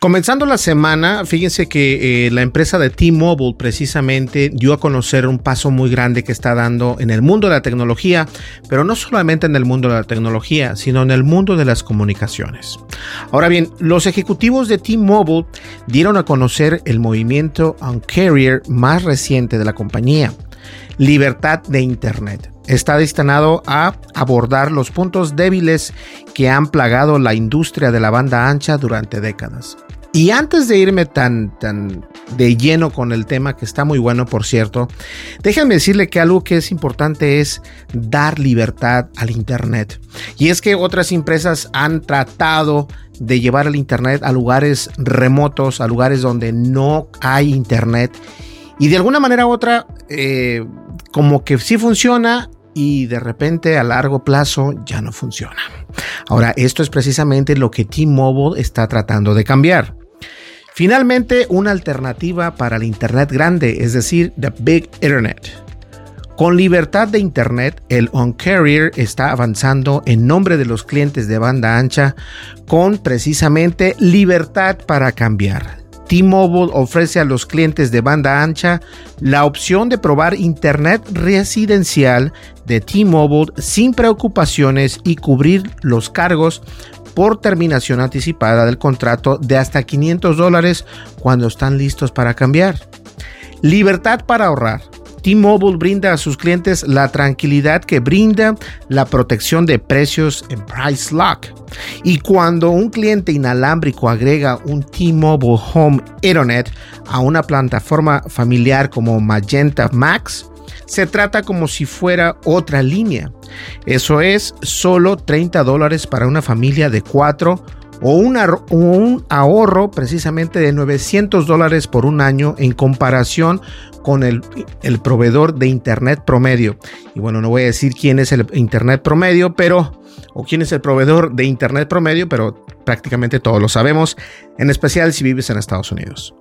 Comenzando la semana, fíjense que eh, la empresa de T-Mobile precisamente dio a conocer un paso muy grande que está dando en el mundo de la tecnología, pero no solamente en el mundo de la tecnología, sino en el mundo de las comunicaciones. Ahora bien, los ejecutivos de T-Mobile dieron a conocer el movimiento on carrier más reciente de la compañía, libertad de Internet está destinado a abordar los puntos débiles que han plagado la industria de la banda ancha durante décadas. Y antes de irme tan, tan de lleno con el tema, que está muy bueno, por cierto, déjenme decirle que algo que es importante es dar libertad al Internet. Y es que otras empresas han tratado de llevar el Internet a lugares remotos, a lugares donde no hay Internet. Y de alguna manera u otra, eh, como que sí funciona, y de repente a largo plazo ya no funciona. Ahora, esto es precisamente lo que T-Mobile está tratando de cambiar. Finalmente, una alternativa para el Internet grande, es decir, The Big Internet. Con libertad de Internet, el On-Carrier está avanzando en nombre de los clientes de banda ancha con precisamente libertad para cambiar. T-Mobile ofrece a los clientes de banda ancha la opción de probar Internet residencial de T-Mobile sin preocupaciones y cubrir los cargos por terminación anticipada del contrato de hasta 500 dólares cuando están listos para cambiar. Libertad para ahorrar. T-Mobile brinda a sus clientes la tranquilidad que brinda la protección de precios en Price Lock. Y cuando un cliente inalámbrico agrega un T-Mobile Home Internet a una plataforma familiar como Magenta Max, se trata como si fuera otra línea. Eso es solo 30 dólares para una familia de 4 o un, ahorro precisamente de 900 dólares por un año en comparación con el, el, proveedor de internet promedio. Y bueno, no voy a decir quién es el internet promedio, pero o quién es el proveedor de internet promedio, pero prácticamente todos lo sabemos, en especial si vives en Estados Unidos.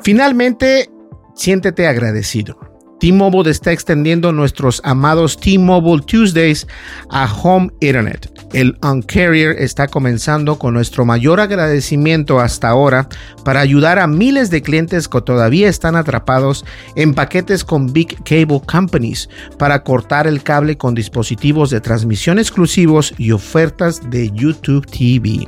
Finalmente, siéntete agradecido. T-Mobile está extendiendo nuestros amados T-Mobile Tuesdays a Home Internet. El Uncarrier está comenzando con nuestro mayor agradecimiento hasta ahora para ayudar a miles de clientes que todavía están atrapados en paquetes con Big Cable Companies para cortar el cable con dispositivos de transmisión exclusivos y ofertas de YouTube TV.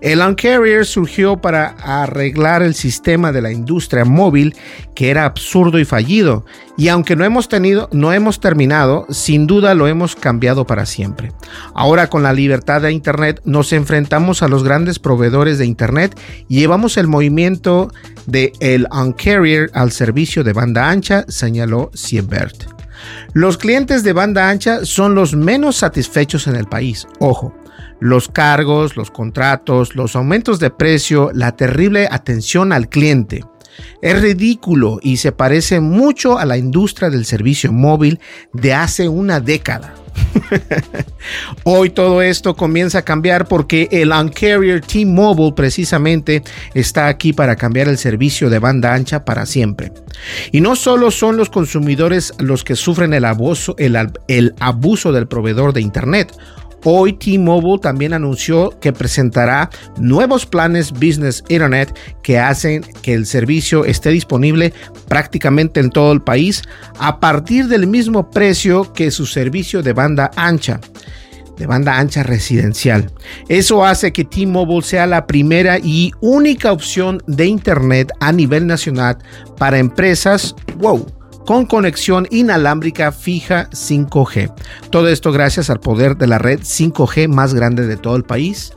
El Uncarrier surgió para arreglar el sistema de la industria móvil que era absurdo y fallido, y aunque no hemos tenido, no hemos terminado, sin duda lo hemos cambiado para siempre. Ahora con la libertad de internet nos enfrentamos a los grandes proveedores de internet y llevamos el movimiento de el Uncarrier al servicio de banda ancha, señaló Siebert. Los clientes de banda ancha son los menos satisfechos en el país. Ojo, los cargos, los contratos, los aumentos de precio, la terrible atención al cliente. Es ridículo y se parece mucho a la industria del servicio móvil de hace una década. Hoy todo esto comienza a cambiar porque el Uncarrier T-Mobile precisamente está aquí para cambiar el servicio de banda ancha para siempre. Y no solo son los consumidores los que sufren el abuso, el, el abuso del proveedor de Internet. Hoy T-Mobile también anunció que presentará nuevos planes Business Internet que hacen que el servicio esté disponible prácticamente en todo el país a partir del mismo precio que su servicio de banda ancha de banda ancha residencial. Eso hace que T-Mobile sea la primera y única opción de Internet a nivel nacional para empresas, wow, con conexión inalámbrica fija 5G. Todo esto gracias al poder de la red 5G más grande de todo el país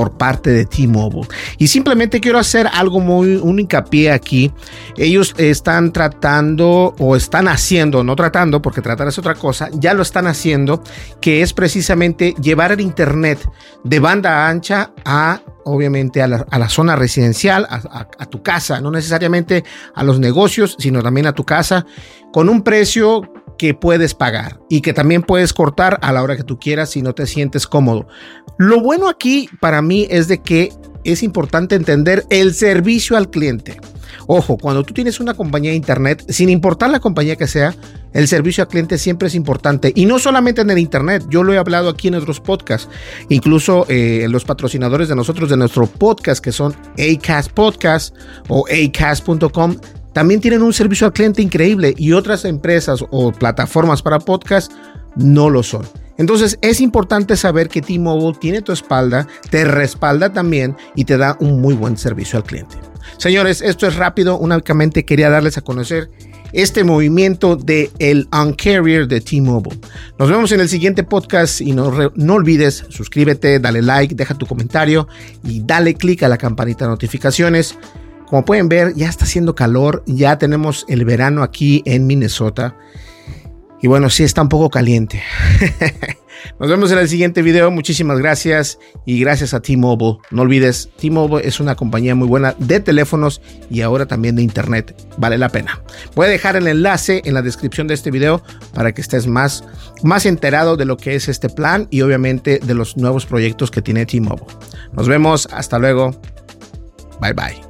por parte de T-Mobile. Y simplemente quiero hacer algo muy, un hincapié aquí. Ellos están tratando o están haciendo, no tratando, porque tratar es otra cosa, ya lo están haciendo, que es precisamente llevar el Internet de banda ancha a obviamente a la, zona residencial, a, tu casa, no necesariamente a los negocios, sino también a tu casa, con un precio que puedes pagar y que también puedes cortar a la hora que tú quieras si no te sientes cómodo. Lo bueno aquí para mí es de que es importante entender el servicio al cliente. Ojo, cuando tú tienes una compañía de internet, sin importar la compañía que sea, el servicio al cliente siempre es importante. Y no solamente en el internet, yo lo he hablado aquí en otros podcasts, incluso eh, los patrocinadores de nosotros, de nuestro podcast, que son Acast Podcast o acast.com, también tienen un servicio al cliente increíble y otras empresas o plataformas para podcast no lo son. Entonces es importante saber que T-Mobile tiene tu espalda, te respalda también y te da un muy buen servicio al cliente. Señores, esto es rápido, únicamente quería darles a conocer este movimiento de el Uncarrier de T-Mobile. Nos vemos en el siguiente podcast y no, no olvides suscríbete, dale like, deja tu comentario y dale click a la campanita de notificaciones. Como pueden ver, ya está haciendo calor, ya tenemos el verano aquí en Minnesota. Y bueno, sí está un poco caliente. Nos vemos en el siguiente video. Muchísimas gracias y gracias a T-Mobile. No olvides, T-Mobile es una compañía muy buena de teléfonos y ahora también de internet. Vale la pena. Voy a dejar el enlace en la descripción de este video para que estés más, más enterado de lo que es este plan y obviamente de los nuevos proyectos que tiene T-Mobile. Nos vemos. Hasta luego. Bye bye.